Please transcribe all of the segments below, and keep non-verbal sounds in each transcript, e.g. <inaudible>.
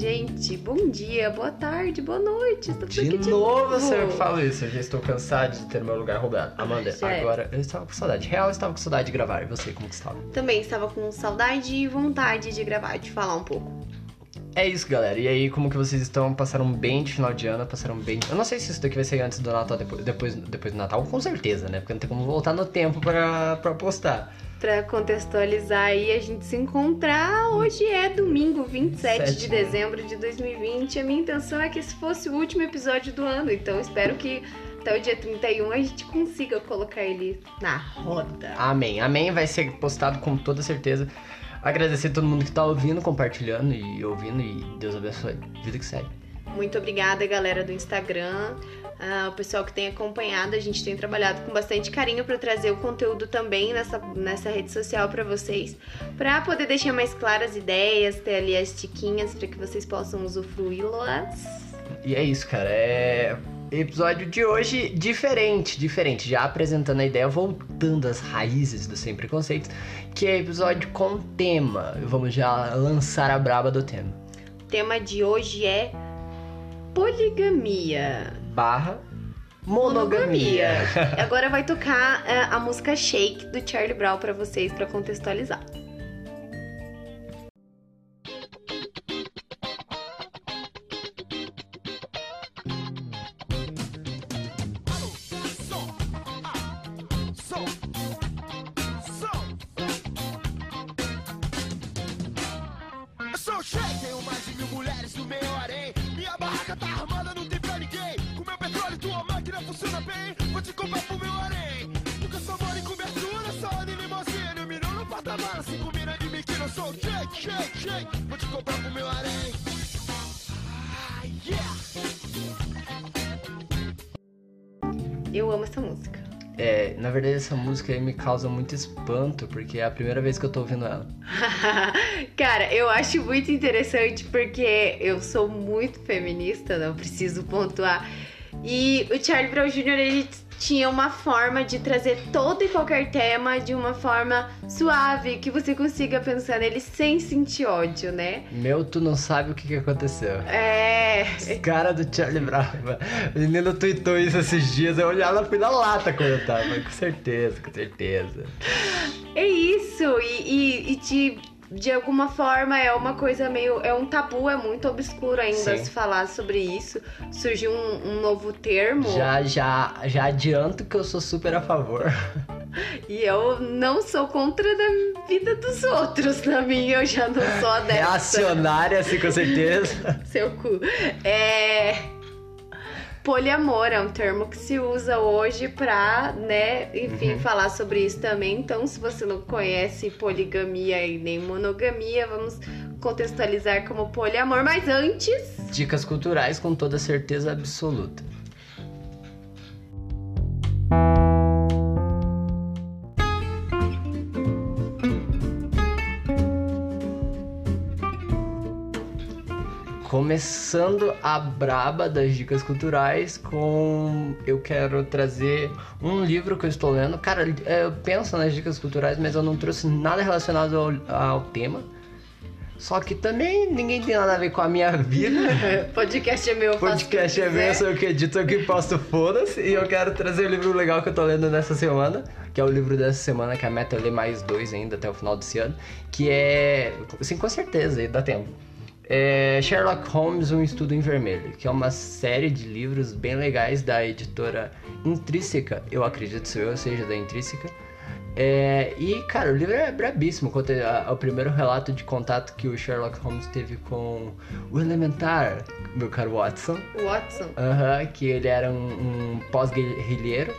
gente. Bom dia, boa tarde, boa noite. Estou De, de novo você fala isso, eu já estou cansado de ter meu lugar roubado. Amanda, Já é. agora eu estava com saudade. Real, eu estava com saudade de gravar. E você, como que estava? Também estava com saudade e vontade de gravar, de falar um pouco. É isso, galera. E aí, como que vocês estão? Passaram bem de final de ano, passaram bem. Eu não sei se isso daqui vai sair antes do Natal, depois, depois, depois do Natal, com certeza, né? Porque não tem como voltar no tempo pra, pra postar. Pra contextualizar aí, a gente se encontrar. Hoje é domingo, 27 de Sete. dezembro de 2020. A minha intenção é que esse fosse o último episódio do ano, então espero que até o dia 31 a gente consiga colocar ele na roda. Amém. Amém vai ser postado com toda certeza. Agradecer a todo mundo que tá ouvindo, compartilhando e ouvindo. E Deus abençoe. Vida que segue. Muito obrigada, galera do Instagram, ah, o pessoal que tem acompanhado. A gente tem trabalhado com bastante carinho para trazer o conteúdo também nessa, nessa rede social para vocês, para poder deixar mais claras as ideias, ter ali as tiquinhas para que vocês possam usufruí-las. E é isso, cara. É episódio de hoje diferente, diferente. Já apresentando a ideia, voltando às raízes do Sem Preconceitos, que é episódio com tema. Vamos já lançar a braba do tema. O tema de hoje é poligamia. Barra monogamia. Agora vai tocar é, a música Shake do Charlie Brown para vocês, para contextualizar. Essa música aí me causa muito espanto, porque é a primeira vez que eu tô ouvindo ela. <laughs> Cara, eu acho muito interessante porque eu sou muito feminista, não preciso pontuar. E o Charlie Brown Jr. ele tinha uma forma de trazer todo e qualquer tema de uma forma suave, que você consiga pensar nele sem sentir ódio, né? Meu, tu não sabe o que, que aconteceu. É. Os cara do Charlie Brown, mano. o menino tweetou isso esses dias, eu olhava ela fui na lata quando eu tava. Com certeza, com certeza. É isso, e, e, e de, de alguma forma é uma coisa meio. É um tabu, é muito obscuro ainda Sim. se falar sobre isso. Surgiu um, um novo termo. Já, já, já adianto que eu sou super a favor. E eu não sou contra da vida dos outros. Na minha, eu já não sou dessa. Reacionária, assim, com certeza. Seu cu. É. Poliamor é um termo que se usa hoje pra, né, enfim, Uhum. falar sobre isso também. Então, se você não conhece poligamia e nem monogamia, vamos contextualizar como poliamor. Mas antes, Dicas culturais com toda certeza absoluta. Começando a braba das dicas culturais com eu quero trazer um livro que eu estou lendo. Cara, é, eu penso nas dicas culturais, mas eu não trouxe nada relacionado ao, ao tema. Só que também ninguém tem nada a ver com a minha vida. <laughs> podcast é meu, Podcast o é meu, sou eu que edito, eu que posto, foda-se. E eu quero trazer o livro legal que eu tô lendo nessa semana, que é o livro dessa semana, que a meta é ler mais dois ainda até o final desse ano, que é, assim, com certeza, dá tempo. É Sherlock Holmes, Um Estudo em Vermelho, que é uma série de livros bem legais da editora Intrínseca, eu acredito ser eu, seja da Intrínseca. É, e, cara, o livro é brabíssimo. Conta o primeiro relato de contato que o Sherlock Holmes teve com o Elementar, meu caro Watson. Watson, Aham, que ele era um, um pós-guerrilheiro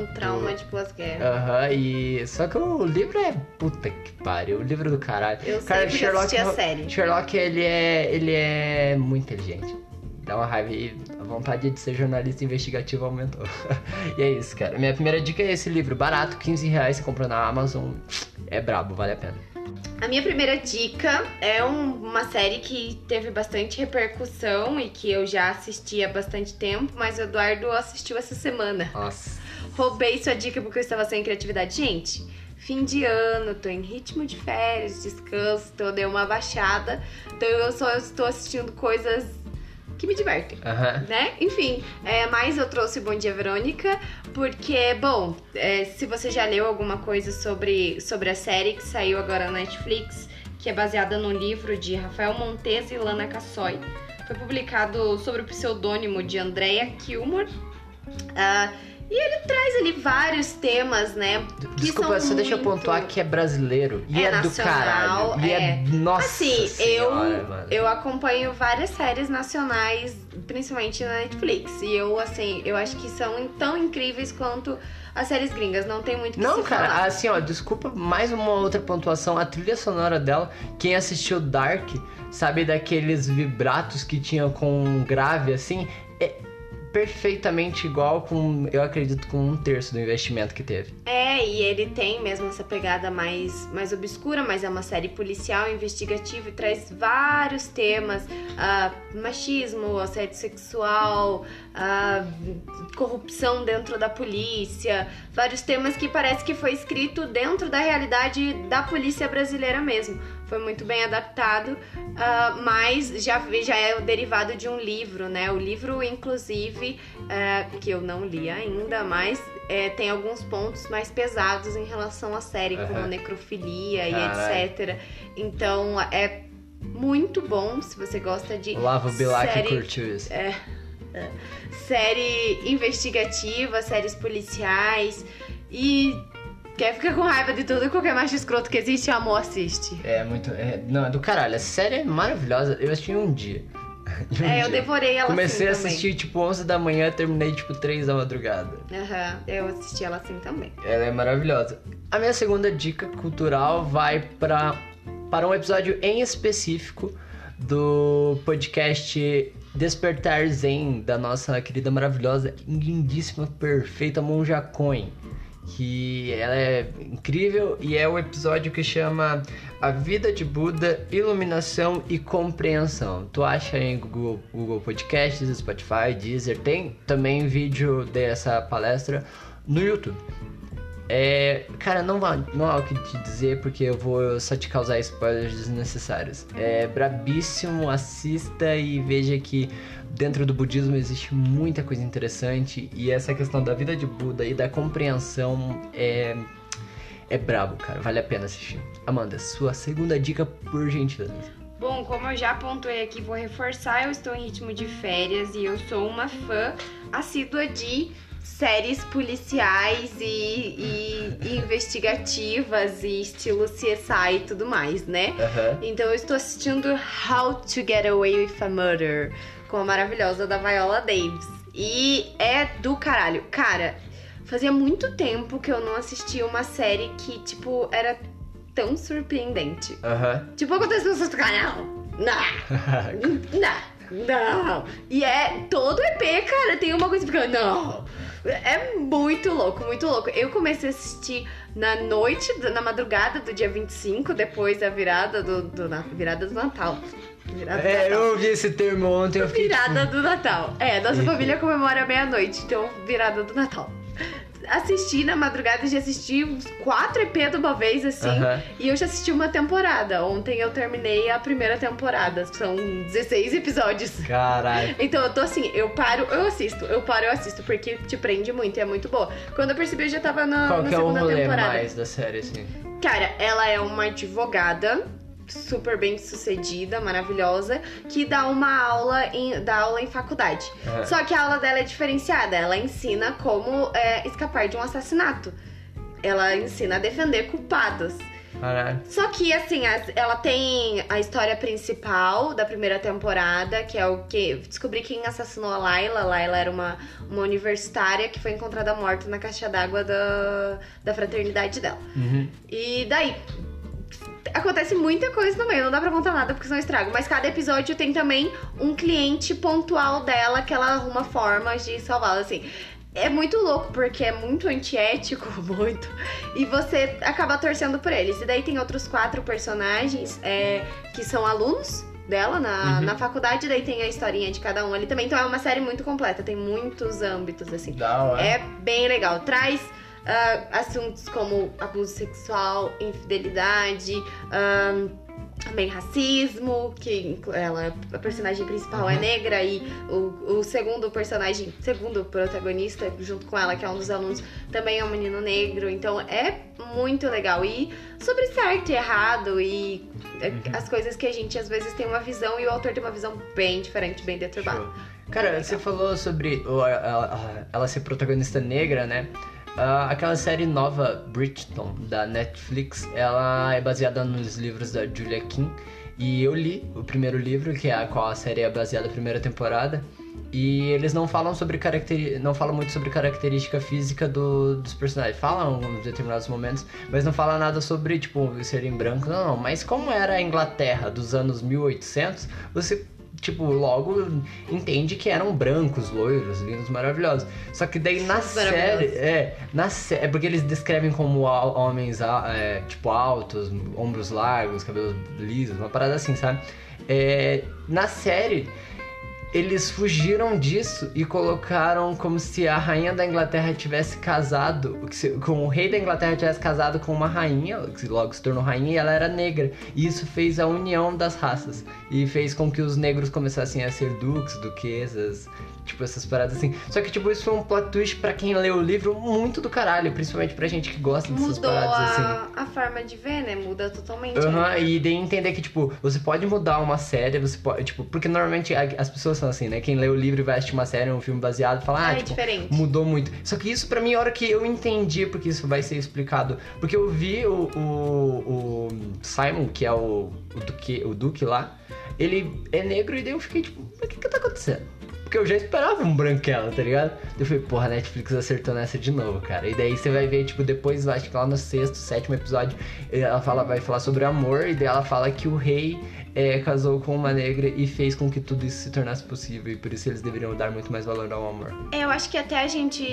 um trauma do- de pós-guerra. Aham, e. Só que o livro é. Puta que pariu, o livro do caralho. Eu Cara, sempre assisti a série. Sherlock, ele é. Ele é muito inteligente. Dá uma raiva e a vontade de ser jornalista investigativo aumentou. <laughs> e é isso, cara. Minha primeira dica é esse livro, barato, 15 reais, você compra na Amazon. É brabo, vale a pena. A minha primeira dica é um- uma série que teve bastante repercussão e que eu já assisti há bastante tempo, mas o Eduardo assistiu essa semana. Nossa. Roubei sua dica porque eu estava sem criatividade. Gente, fim de ano, tô em ritmo de férias, descanso, então eu dei uma baixada. Então eu só estou assistindo coisas que me divertem. Né? Enfim, é, mas eu trouxe Bom Dia Verônica, porque, bom, é, se você já leu alguma coisa sobre, sobre a série que saiu agora na Netflix, que é baseada no livro de Rafael Montes e Lana Cassoy. Foi publicado sob o pseudônimo de Andrea Kilmore. Ah, e ele traz ali vários temas, né? Desculpa, só deixa eu muito- pontuar que é brasileiro. E É é, do nacional, caralho. E é. é. Nossa Assim, senhora, eu, mano. eu acompanho várias séries nacionais, principalmente na Netflix. E eu, assim, eu acho que são tão incríveis quanto as séries gringas. Não tem muito que Não, cara, falar. assim, ó, desculpa, mais uma outra pontuação. A trilha sonora dela, quem assistiu Dark, sabe daqueles vibratos que tinha com um grave, assim, é perfeitamente igual com, eu acredito, com um terço do investimento que teve. É, e ele tem mesmo essa pegada mais, mais obscura, mas é uma série policial, investigativa e traz vários temas: ah, machismo, assédio sexual, ah, corrupção dentro da polícia, vários temas que parece que foi escrito dentro da realidade da polícia brasileira mesmo. Foi muito bem adaptado, ah, mas já, já é o derivado de um livro, né? O livro, inclusive, é, que eu não li ainda, mas é, tem alguns pontos mais pesados em relação à série, como Aham. necrofilia e etc. Então é muito bom se você gosta de Olavo Bilac série, curtiu isso. Série investigativa, séries policiais e quer ficar com raiva de tudo e qualquer macho escroto que existe, amor, assiste. É muito. é- não, é do caralho. A série é maravilhosa. Eu assisti em um dia. <laughs> Um É, eu dia. devorei ela Comecei a assim assistir tipo 11 da manhã, terminei tipo 3 da madrugada. também. Aham, eu assisti ela assim também. Ela é maravilhosa. A minha segunda dica cultural vai para para um episódio em específico do podcast Despertar Zen da nossa querida maravilhosa, lindíssima, perfeita Monja Coin. Que ela é incrível e é o episódio que chama A Vida de Buda, Iluminação e Compreensão. Tu acha em Google, Google Podcasts, Spotify, Deezer, tem também vídeo dessa palestra no YouTube. É, cara, não, vá, não há o que te dizer porque eu vou só te causar spoilers desnecessários. É brabíssimo, assista e veja que dentro do budismo existe muita coisa interessante e essa questão da vida de Buda e da compreensão é é brabo, cara. Vale a pena assistir. Amanda, sua segunda dica por gentileza. Bom, como eu já pontuei aqui, vou reforçar, eu estou em ritmo de férias e eu sou uma fã assídua de séries policiais e, e- investigativas e estilo CSI e tudo mais, né? Aham. Então eu estou assistindo How to Get Away with a Murder com a maravilhosa da Viola Davis. E é do caralho. Cara, fazia muito tempo que eu não assistia uma série que, tipo, era tão surpreendente. Aham. Tipo, quando as pessoas ficam, não, não, <laughs> não, não. E é todo EP, cara, tem uma coisa que fica, não. É muito louco, muito louco. Eu comecei a assistir na noite, na madrugada do dia 25, depois da virada do, do na- virada do Natal. Virada do É, Natal. eu ouvi esse termo ontem, eu fiquei tipo, Virada do Natal. É, nossa família comemora meia-noite, então virada do Natal. Assisti na madrugada, já assisti uns 4 EP de uma vez, assim. Aham. E eu já assisti uma temporada. Ontem eu terminei a primeira temporada. São 16 episódios. Caralho. Então eu tô assim, eu paro, eu assisto, eu paro, eu assisto, porque te prende muito e é muito boa. Quando eu percebi, eu já tava na, Qual na que é o segunda rolê temporada. mais da série, assim? Cara, ela é uma advogada super bem sucedida, maravilhosa, que dá uma aula em, dá aula em faculdade. Aham. Só que a aula dela é diferenciada, ela ensina como é, escapar de um assassinato. Ela ensina a defender culpados. Caralho. Só que, assim, as- ela tem a história principal da primeira temporada, que é o que. Descobri quem assassinou a Layla. A Layla era uma, uma universitária que foi encontrada morta na caixa d'água da, da fraternidade dela. Uhum. E daí. Acontece muita coisa no meio, não dá pra contar nada porque senão eu estrago. Mas cada episódio tem também um cliente pontual dela que ela arruma formas de salvá-la, assim. É muito louco, porque é muito antiético, <laughs> muito. E você acaba torcendo por eles. E daí tem outros quatro personagens é, que são alunos dela na, Uhum. na faculdade. Daí tem a historinha de cada um ali também. Então é uma série muito completa, tem muitos âmbitos, assim. Da hora. É bem legal. Traz ah, assuntos como abuso sexual, infidelidade, ah, também racismo, que ela, a personagem principal é Uhum. negra e o, o segundo personagem, segundo protagonista, junto com ela, que é um dos alunos, também é um menino negro. Então é muito legal. E sobre certo e errado e é, Uhum. as coisas que a gente às vezes tem uma visão e o autor tem uma visão bem diferente, bem deturbada. Show. Cara, você falou sobre ela ser protagonista negra, né? Ah, aquela série nova, Bridgerton, da Netflix, ela é baseada nos livros da Julia Kim. E eu li o primeiro livro, que é a qual a série é baseada a primeira temporada. E eles não falam sobre não falam muito sobre característica física do- dos personagens. Falam em determinados momentos, mas não fala nada sobre, tipo, serem brancos. Não, não. Mas como era a Inglaterra dos anos 1800, você tipo, logo entende que eram brancos, loiros, lindos, maravilhosos. Só que daí na série, é, na sé- é porque eles descrevem como homens, é, tipo, altos, ombros largos, cabelos lisos, uma parada assim, sabe? É, na série, eles fugiram disso e colocaram como se a rainha da Inglaterra tivesse casado, com o rei da Inglaterra tivesse casado com uma rainha, que logo se tornou rainha, e ela era negra. E isso fez a união das raças. E fez com que os negros começassem a ser duques, duquesas, tipo essas paradas assim. Só que, tipo, isso foi um plot twist pra quem leu o livro muito do caralho, principalmente pra gente que gosta dessas Mudou paradas assim. a, a forma de ver, né? Muda totalmente. Né? e daí entender que, tipo, você pode mudar uma série, você pode, tipo, porque normalmente as pessoas são assim, né? Quem lê o livro e vai assistir uma série, um filme baseado, fala, ah, é tipo, diferente. mudou muito. Só que isso pra mim, a hora que eu entendi, porque isso vai ser explicado, porque eu vi o, o, o Simon, que é o, o, Duque, o Duque lá, ele é negro e daí eu fiquei, tipo, o que que tá acontecendo? Porque eu já esperava um branquela, tá ligado? Eu falei, porra, a Netflix acertou nessa de novo, cara. E daí você vai ver, tipo, depois, acho que lá no sexto, sétimo episódio, ela fala, vai falar sobre amor, e daí ela fala que o rei é, casou com uma negra e fez com que tudo isso se tornasse possível. E por isso eles deveriam dar muito mais valor ao amor. É, Eu acho que até a gente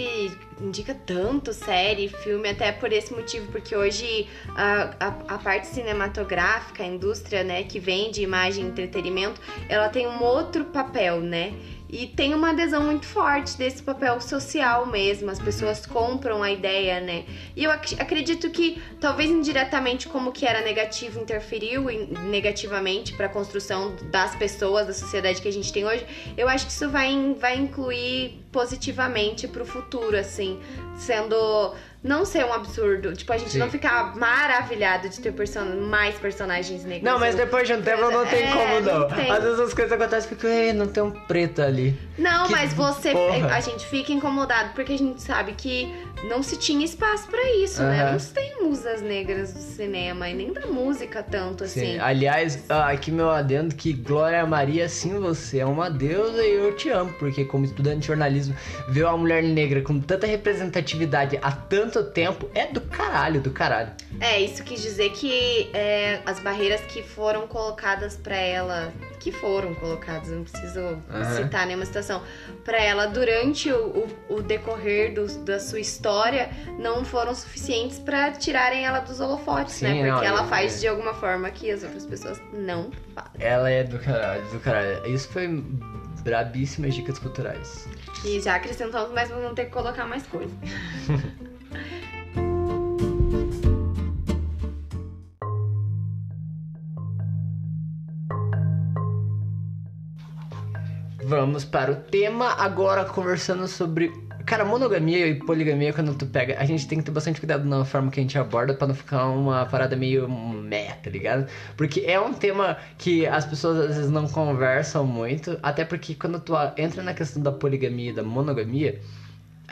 indica tanto série, filme, até por esse motivo, porque hoje a, a, a parte cinematográfica, a indústria, né, que vende imagem entretenimento, ela tem um outro papel, né? E tem uma adesão muito forte desse papel social mesmo. As pessoas compram a ideia, né? E eu ac- acredito que talvez indiretamente como que era negativo interferiu em- negativamente para a construção das pessoas, da sociedade que a gente tem hoje. Eu acho que isso vai, vai incluir positivamente pro futuro, assim, sendo não ser um absurdo, tipo a gente Sim. não ficar maravilhado de ter person mais personagens negros. Não, mas depois de um tempo não tem É, como não. não tem. Às vezes as coisas acontecem e fica, "Ei, não tem um preto ali. Não, Que mas você. porra. A gente fica incomodado porque a gente sabe que não se tinha espaço pra isso, né? Não se tem musas negras do cinema e nem da música tanto assim. Sim. Aliás, ah, aqui meu adendo que Glória Maria, sim, você é uma deusa e eu te amo, porque como estudante de jornalismo, ver uma mulher negra com tanta representatividade há tanto tempo é do caralho, do caralho. É, isso quis dizer que é, as barreiras que foram colocadas pra ela, que foram colocadas, não preciso Aham. citar nenhuma situação, pra ela durante o, o- o decorrer do- da sua história, não foram suficientes pra tirarem ela dos holofotes, Sim, né? Porque não, ela é- faz de alguma forma que as outras pessoas não fazem. Ela é do caralho, do caralho. Isso foi brabíssimas dicas culturais. E já acrescentamos, mas vamos ter que colocar mais coisa. <laughs> Vamos para o tema agora conversando sobre. Cara, monogamia e poligamia, quando tu pega, a gente tem que ter bastante cuidado na forma que a gente aborda pra não ficar uma parada meio meh, tá ligado? Porque é um tema que as pessoas às vezes não conversam muito, até porque quando tu entra na questão da poligamia e da monogamia,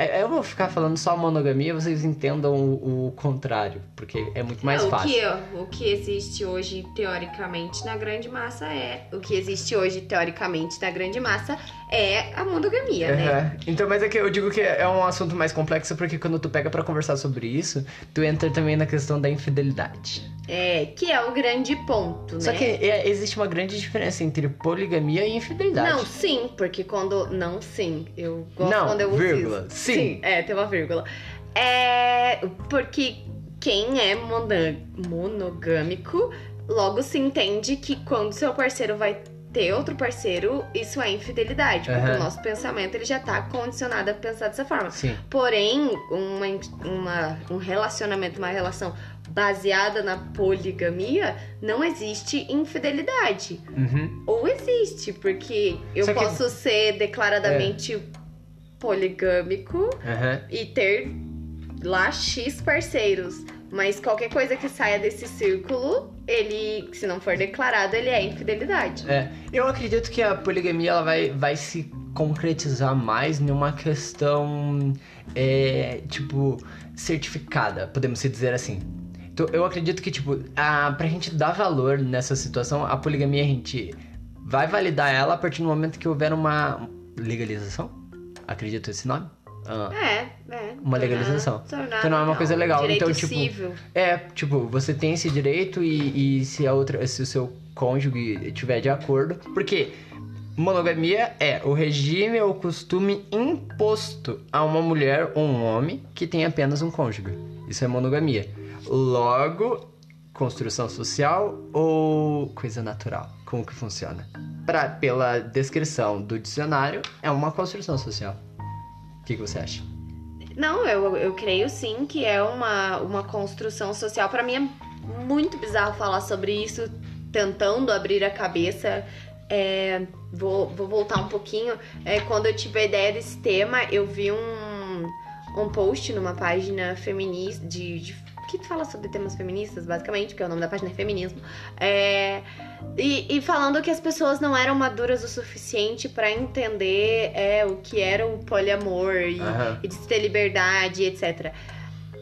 eu vou ficar falando só monogamia, vocês entendam o, o contrário, porque é muito mais É, o fácil. Que, o que existe hoje, teoricamente, na grande massa é. O que existe hoje, teoricamente, na grande massa é a monogamia, né? Aham. Então, mas é que eu digo que é um assunto mais complexo porque quando tu pega pra conversar sobre isso, tu entra também na questão da infidelidade. É, que é o grande ponto, né? Só que é, existe uma grande diferença entre poligamia e infidelidade. Não, sim, porque quando. Não, sim. Eu gosto Não, quando eu vírgula, uso. sim. É, tem uma vírgula. É. Porque quem é monogâmico, logo se entende que quando seu parceiro vai ter outro parceiro, isso é infidelidade. Porque o nosso pensamento ele já tá condicionado a pensar dessa forma. Sim. Porém, uma, uma- um relacionamento, uma relação baseada na poligamia, não existe infidelidade. Uhum. Ou existe, porque eu Só que- posso ser declaradamente poligâmico Aham. e ter lá X parceiros. Mas qualquer coisa que saia desse círculo, ele, se não for declarado, ele é infidelidade. É, eu acredito que a poligamia ela vai, vai se concretizar mais numa questão, é, tipo, certificada, podemos dizer assim. Então, eu acredito que, tipo, a, pra gente dar valor nessa situação, a poligamia a gente vai validar ela a partir do momento que houver uma legalização? Acredito esse nome? Ah, É, é. Uma legalização. Tornar, Tornar uma coisa legal. Direito Então, tipo, civil. É, tipo, você tem esse direito e, e se a outra, se o seu cônjuge tiver de acordo, porque monogamia é o regime ou costume imposto a uma mulher ou um homem que tem apenas um cônjuge. Isso é monogamia. Logo, construção social ou coisa natural? Como que funciona? Pra, pela descrição do dicionário, é uma construção social. Que, que você acha? Não, eu, eu creio sim que é uma, uma construção social. Pra mim é muito bizarro falar sobre isso, tentando abrir a cabeça. É, vou, vou voltar um pouquinho. É, quando eu tive a ideia desse tema, eu vi um, um post numa página feminista de, de- que fala sobre temas feministas, basicamente, porque o nome da página é Feminismo. É, e, e falando que as pessoas não eram maduras o suficiente pra entender é, o que era o poliamor e, Aham. e de ter liberdade, etc.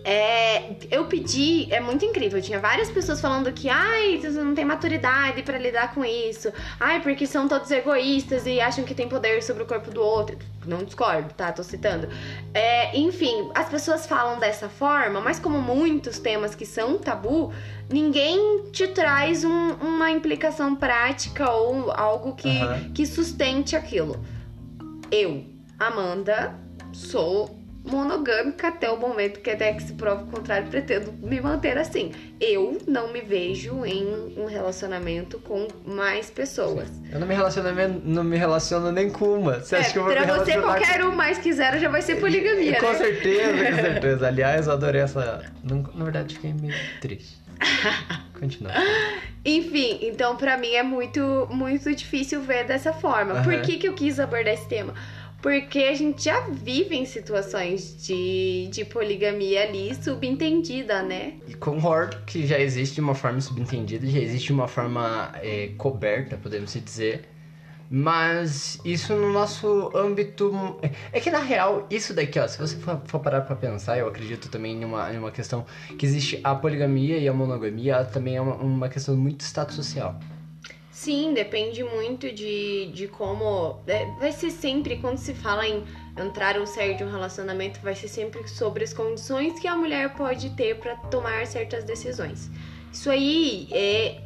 É, eu pedi, é muito incrível. Tinha várias pessoas falando que, ai, você não tem maturidade pra lidar com isso. Ai, porque são todos egoístas e acham que tem poder sobre o corpo do outro. Não discordo, tá? Tô citando. É, enfim, as pessoas falam dessa forma, mas como muitos temas que são tabu, ninguém te traz um- uma implicação prática ou algo que, Aham. que sustente aquilo. Eu, Amanda, sou monogâmica até o momento que até que se prova o contrário, pretendo me manter assim. Eu não me vejo em um relacionamento com mais pessoas. Eu não me relaciono, não me relaciono nem com uma. Você acha É, que eu vou pra me você, qualquer um mais que zero já vai ser poligamia, Com né? certeza, com <laughs> certeza. Aliás, eu adorei essa. Na verdade, fiquei meio triste. Continua. Enfim, então pra mim é muito, muito difícil ver dessa forma. Por Aham. que, que eu quis abordar esse tema? Porque a gente já vive em situações de, de poligamia ali subentendida, né? E concordo que já existe uma forma subentendida, já existe uma forma é, coberta, podemos dizer. Mas isso no nosso âmbito. É que na real, isso daqui, ó, se você for, parar pra pensar, eu acredito também em uma, em uma questão que existe a poligamia e a monogamia, também é uma, uma questão muito status social. Sim, depende muito de, de como. é, vai ser sempre, quando se fala em entrar ou sair de um relacionamento, vai ser sempre sobre as condições que a mulher pode ter pra tomar certas decisões. Isso aí é.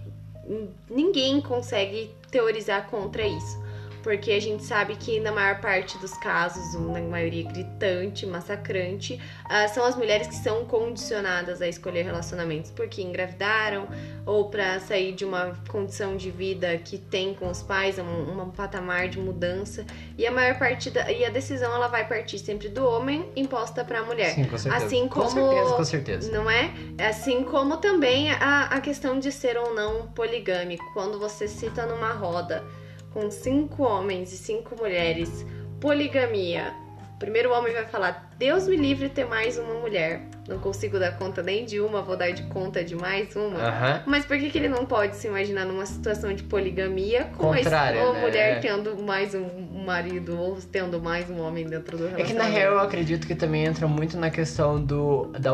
Ninguém consegue teorizar contra isso. Porque a gente sabe que na maior parte dos casos, na maioria gritante, massacrante, ah, são as mulheres que são condicionadas a escolher relacionamentos porque engravidaram, ou para sair de uma condição de vida que tem com os pais, um, um patamar de mudança. E a maior parte da, e a decisão ela vai partir sempre do homem imposta para a mulher. Sim, com certeza. Assim Com como- certeza, com certeza. Não é? Assim como também a, a questão de ser ou não poligâmico. Quando você cita numa roda com cinco homens e cinco mulheres, poligamia. O primeiro homem vai falar: Deus me livre ter mais uma mulher. Não consigo dar conta nem de uma, vou dar de conta de mais uma. Aham. Mas por que, que ele não pode se imaginar numa situação de poligamia com a es- Contrária, ou né? mulher tendo mais um marido ou tendo mais um homem dentro do É relacionamento? que na real eu acredito que também entra muito na questão do da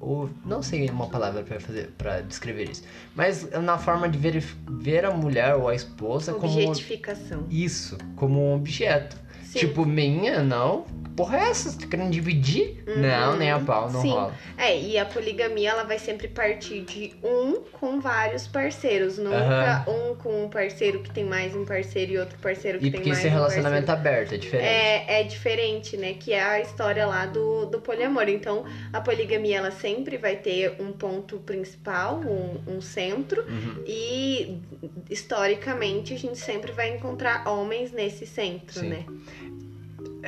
objetivo, não sei uma palavra pra fazer para descrever isso, mas na forma de ver, ver a mulher ou a esposa como Objetificação. isso, como um objeto. Sim. Tipo, minha, não. Porra, é essa? Você tá querendo dividir? Não, nem a pau, não Uhum. Sim. rola. É, e a poligamia ela vai sempre partir de um com vários parceiros, nunca Aham. um com um parceiro que tem mais um parceiro e outro parceiro que E tem porque mais esse um relacionamento parceiro. aberto é diferente. É, é diferente, né? Que é a história lá do, do poliamor. Então, a poligamia ela sempre vai ter um ponto principal, um, um centro, Uhum. e historicamente a gente sempre vai encontrar homens nesse centro, Sim. né?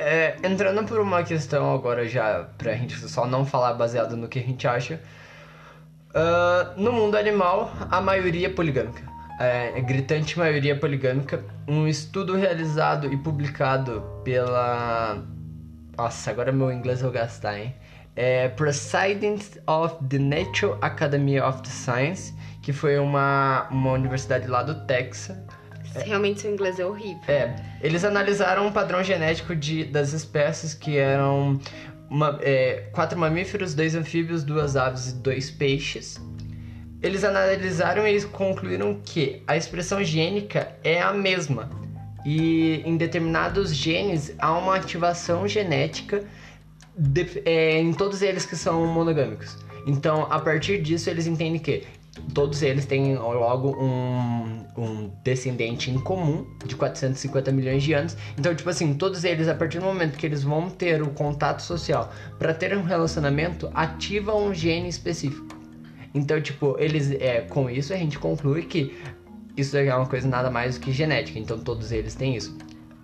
É, entrando por uma questão agora já, pra gente só não falar baseado no que a gente acha. ah, no mundo animal, a maioria é poligâmica. É, é gritante maioria poligâmica. Um estudo realizado e publicado pela. Nossa, agora meu inglês eu vou gastar, hein? É Proceedings of the Nature Academy of the Science, que foi uma, uma universidade lá do Texas. Realmente seu inglês é horrível. É, eles analisaram um padrão genético de, das espécies que eram uma- é, quatro mamíferos, dois anfíbios, duas aves e dois peixes. Eles analisaram e concluíram que a expressão gênica é a mesma. E em determinados genes há uma ativação genética de- é, em todos eles que são monogâmicos. Então, a partir disso, eles entendem que todos eles têm logo um, um descendente em comum de 450 milhões de anos. Então, tipo assim, todos eles, a partir do momento que eles vão ter o contato social para ter um relacionamento, ativam um gene específico. Então, tipo, eles, é, com isso a gente conclui que isso é uma coisa nada mais do que genética. Então, todos eles têm isso.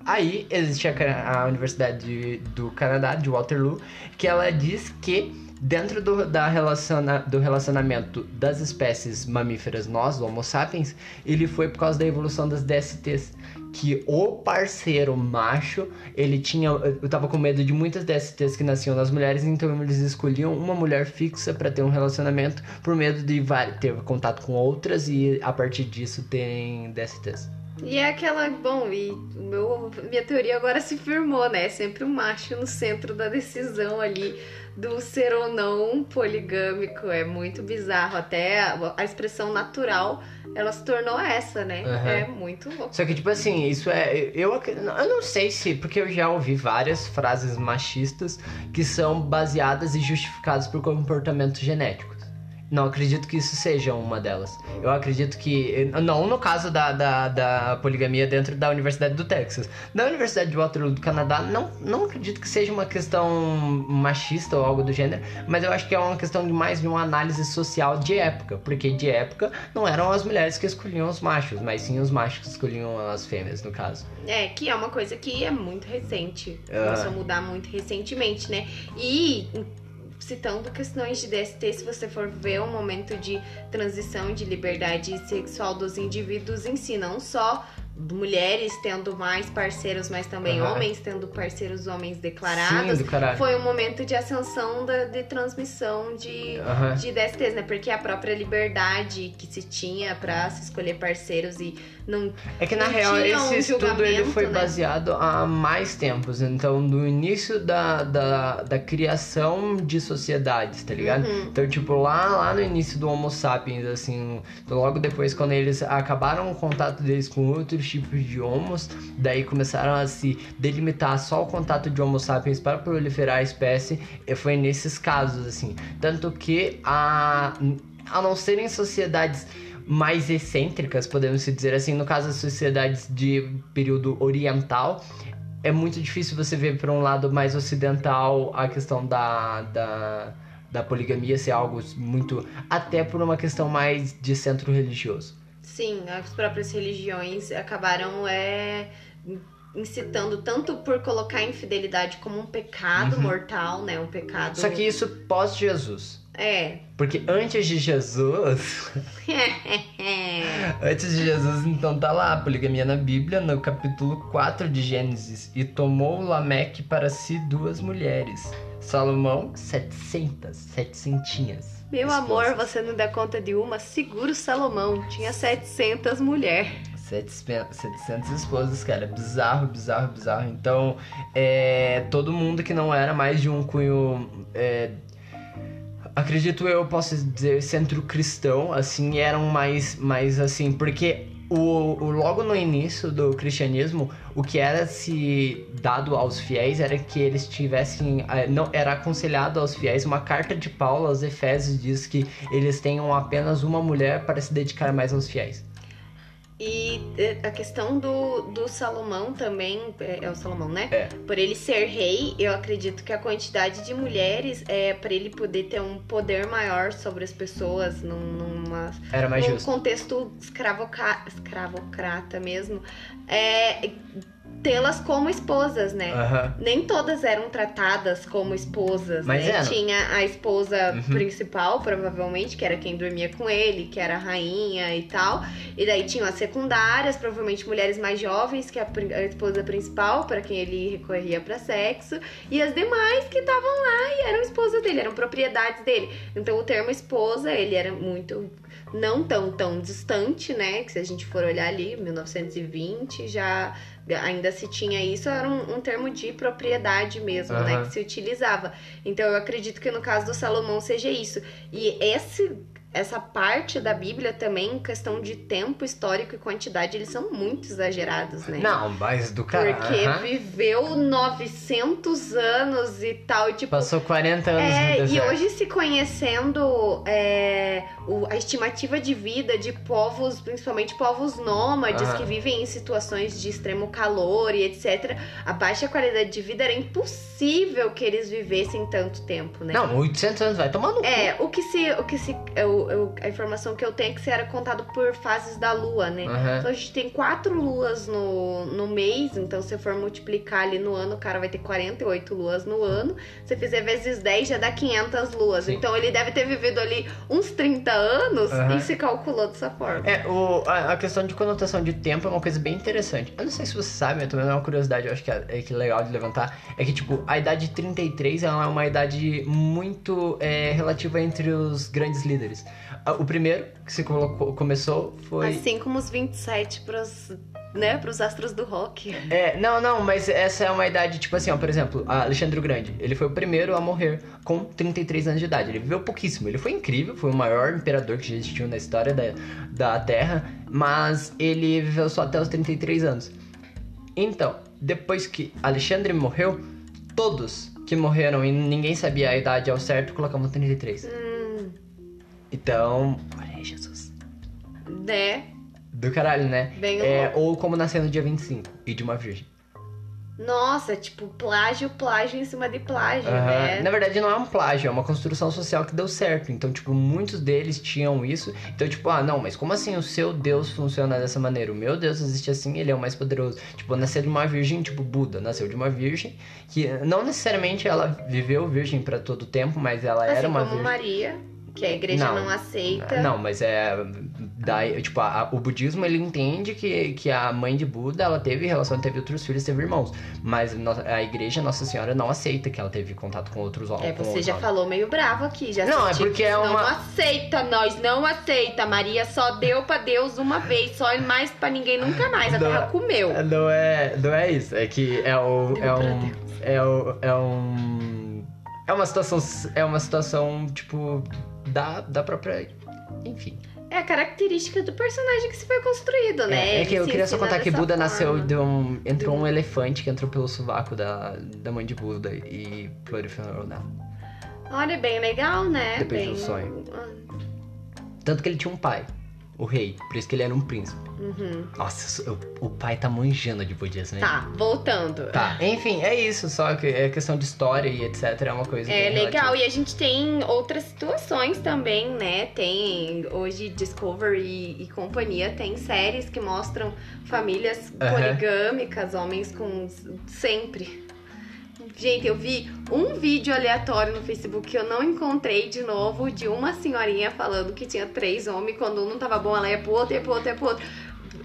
Aí existe a, a Universidade de- do Canadá, de Waterloo, que ela diz que dentro do, da relaciona, do relacionamento das espécies mamíferas, nós, Homo sapiens, ele foi por causa da evolução das DSTs. Que o parceiro macho, ele tinha. Eu tava com medo de muitas DSTs que nasciam nas mulheres, então eles escolhiam uma mulher fixa pra ter um relacionamento, por medo de ter contato com outras e a partir disso terem DSTs. E é aquela, bom, e o meu, minha teoria agora se firmou, né? É sempre o macho no centro da decisão ali do ser ou não poligâmico. É muito bizarro. Até a, a expressão natural, ela se tornou essa, né? Aham. É muito louco. Só que, tipo assim, isso é. Eu, eu não sei se. Porque eu já ouvi várias frases machistas que são baseadas e justificadas por comportamentos genéticos. Não acredito que isso seja uma delas. Eu acredito que. Não no caso da, da, da poligamia dentro da Universidade do Texas. Na Universidade de Waterloo do Canadá, não, não acredito que seja uma questão machista ou algo do gênero, mas eu acho que é uma questão de mais de uma análise social de época. Porque de época não eram as mulheres que escolhiam os machos, mas sim os machos que escolhiam as fêmeas, no caso. É, que é uma coisa que é muito recente. Ah. Começou a mudar muito recentemente, né? E citando questões de DST, se você for ver o momento de transição de liberdade sexual dos indivíduos em si, não só mulheres tendo mais parceiros, mas também Aham. homens tendo parceiros homens Sim, declarados. do caralho. Foi um momento de ascensão da, de transmissão de, Aham. de DSTs, né? Porque a própria liberdade que se tinha pra se escolher parceiros e não É que na real esse um estudo ele foi né? baseado há mais tempos, então do início da, da, da criação de sociedades, tá ligado? Uhum. Então, tipo, lá, lá no início do Homo sapiens, assim, logo depois quando eles acabaram o contato deles com outros tipos de homos, daí começaram a se delimitar só o contato de Homo sapiens para proliferar a espécie, e foi nesses casos, assim. Tanto que a, a não serem sociedades mais excêntricas, podemos dizer assim, no caso das sociedades de período oriental, é muito difícil você ver por um lado mais ocidental a questão da, da, da poligamia ser algo muito. até por uma questão mais de centro religioso. Sim, as próprias religiões acabaram é, incitando tanto por colocar a infidelidade como um pecado Uhum. mortal, né? Um pecado. Só que isso pós-Jesus. É. Porque antes de Jesus. <laughs> <laughs> antes de Jesus, então tá lá a poligamia na Bíblia, no capítulo 4 de Gênesis. E tomou Lameque para si duas mulheres. Salomão, 700, setentinhas. Meu esposas. amor, você não dá conta de uma? Segura o Salomão. Tinha 700 mulheres. 700 700 esposas, cara. Bizarro, bizarro, bizarro. Então, é, todo mundo que não era mais de um cunho. é, acredito eu, posso dizer, centro cristão, assim, eram mais, mais assim. Porque o, o- logo no início do cristianismo, o que era se dado aos fiéis era que eles tivessem. eh, Não, era aconselhado aos fiéis. Uma carta de Paulo aos Efésios diz que eles tenham apenas uma mulher para se dedicar mais aos fiéis. E eh, a questão do, do Salomão também, é é o Salomão, né? É. Por ele ser rei, eu acredito que a quantidade de mulheres é para ele poder ter um poder maior sobre as pessoas num, numa Era mais num justo. contexto escravoca, escravocrata mesmo, é tê-las como esposas, né? Aham. Nem todas eram tratadas como esposas, Mas né? eram. Tinha a esposa Uhum. principal, provavelmente, que era quem dormia com ele, que era a rainha e tal. E daí tinham as secundárias, provavelmente mulheres mais jovens, que a, a esposa principal, para quem ele recorria para sexo. E as demais que estavam lá e eram esposa dele, eram propriedades dele. Então o termo esposa, ele era muito não tão tão distante, né? Que se a gente for olhar ali, 1920, já ainda se tinha isso, era um, um termo de propriedade mesmo, né? Aham. Que se utilizava. Então eu acredito que no caso do Salomão seja isso. E esse essa parte da Bíblia também, em questão de tempo histórico e quantidade, eles são muito exagerados, né? Não, mas do cara. Porque aham. viveu 900 anos e tal, tipo, Passou 40 anos no é, e hoje se conhecendo é, o- a estimativa de vida de povos, principalmente povos nômades, que vivem em situações de extremo calor e etc., a baixa qualidade de vida era impossível que eles vivessem tanto tempo, né? Não, 800 anos vai tomar no cu. É, o que se. O que se eu, eu- a informação que eu tenho é que se era contado por fases da lua, né? Aham. Então a gente tem quatro luas no, no mês, então se for multiplicar ali no ano, o cara vai ter 48 luas no ano. Se fizer vezes 10, já dá 500 luas. Sim. Então ele deve ter vivido ali uns 30 anos Aham. e se calculou dessa forma. É, o, a, a questão de conotação de tempo é uma coisa bem interessante. Eu não sei se você sabe, mas também é uma curiosidade, eu acho que é, é que legal de levantar. É que, tipo, a idade de 33 ela é uma idade muito é, relativa entre os grandes líderes. Ah, O primeiro que se colocou, começou foi. Assim como os 27 pros, né, pros astros do rock. É, não, não, mas essa é uma idade, tipo assim, ó, por exemplo, Alexandre o Grande, ele foi o primeiro a morrer com 33 anos de idade. Ele viveu pouquíssimo, ele foi incrível, foi o maior imperador que já existiu na história da, da Terra, mas ele viveu só até os 33 anos. Então, depois que Alexandre morreu, todos que morreram e ninguém sabia a idade ao certo colocavam 33. Hum, Então, olha aí, Jesus. né? Do caralho, né? Bem É, louco. ou como nasceu no dia 25 e de uma virgem. Nossa, tipo, plágio, plágio em cima de plágio, Aham. né? Na verdade, não é um plágio, é uma construção social que deu certo. Então, tipo, muitos deles tinham isso. Então, tipo, ah, não, mas como assim o seu Deus funciona dessa maneira? O meu Deus existe assim, ele é o mais poderoso. Tipo, nasceu de uma virgem, tipo, Buda nasceu de uma virgem que não necessariamente ela viveu virgem pra todo tempo, mas ela Assim era uma como virgem. Maria, que a igreja Não. não, aceita. Não, mas é. Daí, tipo, a- a- o budismo ele entende que, que a mãe de Buda ela teve relação, teve outros filhos, teve irmãos. Mas a igreja, Nossa Senhora, não aceita que ela teve contato com outros homens. É, você já falou meio bravo aqui, já Não, é porque que é Não uma- aceita, nós não aceita. Maria só deu pra Deus uma vez, só e mais pra ninguém nunca mais. A Não. terra comeu. Não é, não é isso, é que é o. Deu É um. É, o, é um. É uma situação. É uma situação, tipo, da, da própria. Enfim. É a característica do personagem que se foi construído, né? É, é que eu queria só contar que Buda nasceu forma. de um. Entrou um elefante que entrou pelo sovaco da, da mãe de Buda e proliferou nela. Olha, bem legal, né? Depois bem... do sonho. Tanto que ele tinha um pai, o rei, por isso que ele era um príncipe. Uhum. Nossa, o, o pai tá manjando de budismo, né? Tá, voltando. Tá, enfim, é isso, só que é questão de história e etc. É uma coisa É legal, relativa. e a gente tem outras situações também, né? Tem hoje Discovery e, companhia tem séries que mostram famílias poligâmicas, homens com sempre. Gente, eu vi um vídeo aleatório no Facebook que eu não encontrei de novo de uma senhorinha falando que tinha três homens, quando um não tava bom, ela ia pro outro, ia pro outro, ia pro outro.